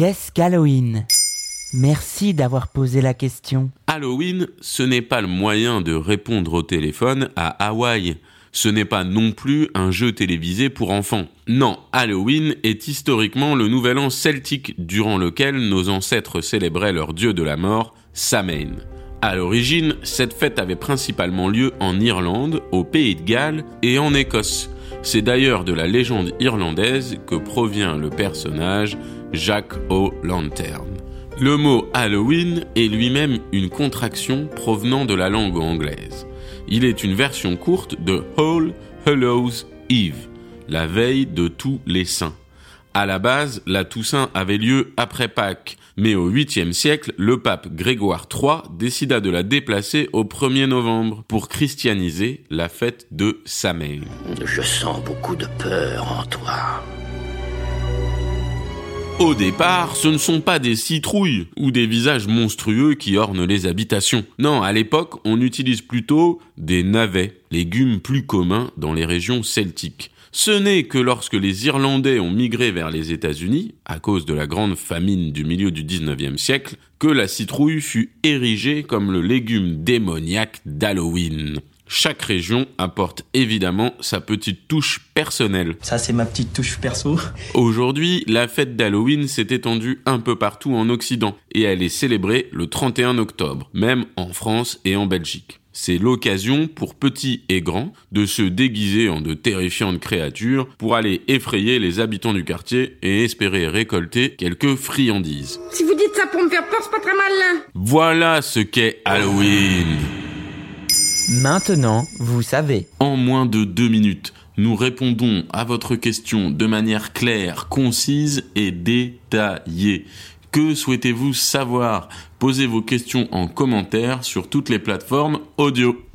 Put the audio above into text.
Qu'est-ce qu'Halloween? Merci d'avoir posé la question. Halloween, ce n'est pas le moyen de répondre au téléphone à Hawaï. Ce n'est pas non plus un jeu télévisé pour enfants. Non, Halloween est historiquement le nouvel an celtique durant lequel nos ancêtres célébraient leur dieu de la mort, Samhain. À l'origine, cette fête avait principalement lieu en Irlande, au Pays de Galles et en Écosse. C'est d'ailleurs de la légende irlandaise que provient le personnage Jack O'Lantern. Le mot Halloween est lui-même une contraction provenant de la langue anglaise. Il est une version courte de All Hallows Eve, la veille de tous les saints. À la base, la Toussaint avait lieu après Pâques, mais au 8e siècle, le pape Grégoire III décida de la déplacer au 1er novembre pour christianiser la fête de Samhain. Je sens beaucoup de peur en toi. Au départ, ce ne sont pas des citrouilles ou des visages monstrueux qui ornent les habitations. Non, à l'époque, on utilise plutôt des navets, légumes plus communs dans les régions celtiques. Ce n'est que lorsque les Irlandais ont migré vers les États-Unis, à cause de la grande famine du milieu du 19e siècle, que la citrouille fut érigée comme le légume démoniaque d'Halloween. Chaque région apporte évidemment sa petite touche personnelle. Ça, c'est ma petite touche perso. Aujourd'hui, la fête d'Halloween s'est étendue un peu partout en Occident et elle est célébrée le 31 octobre, même en France et en Belgique. C'est l'occasion pour petits et grands de se déguiser en de terrifiantes créatures pour aller effrayer les habitants du quartier et espérer récolter quelques friandises. Si vous dites ça pour me faire peur, c'est pas très mal. Voilà ce qu'est Halloween. Maintenant, vous savez. En moins de deux minutes, nous répondons à votre question de manière claire, concise et détaillée. Que souhaitez-vous savoir? Posez vos questions en commentaire sur toutes les plateformes audio.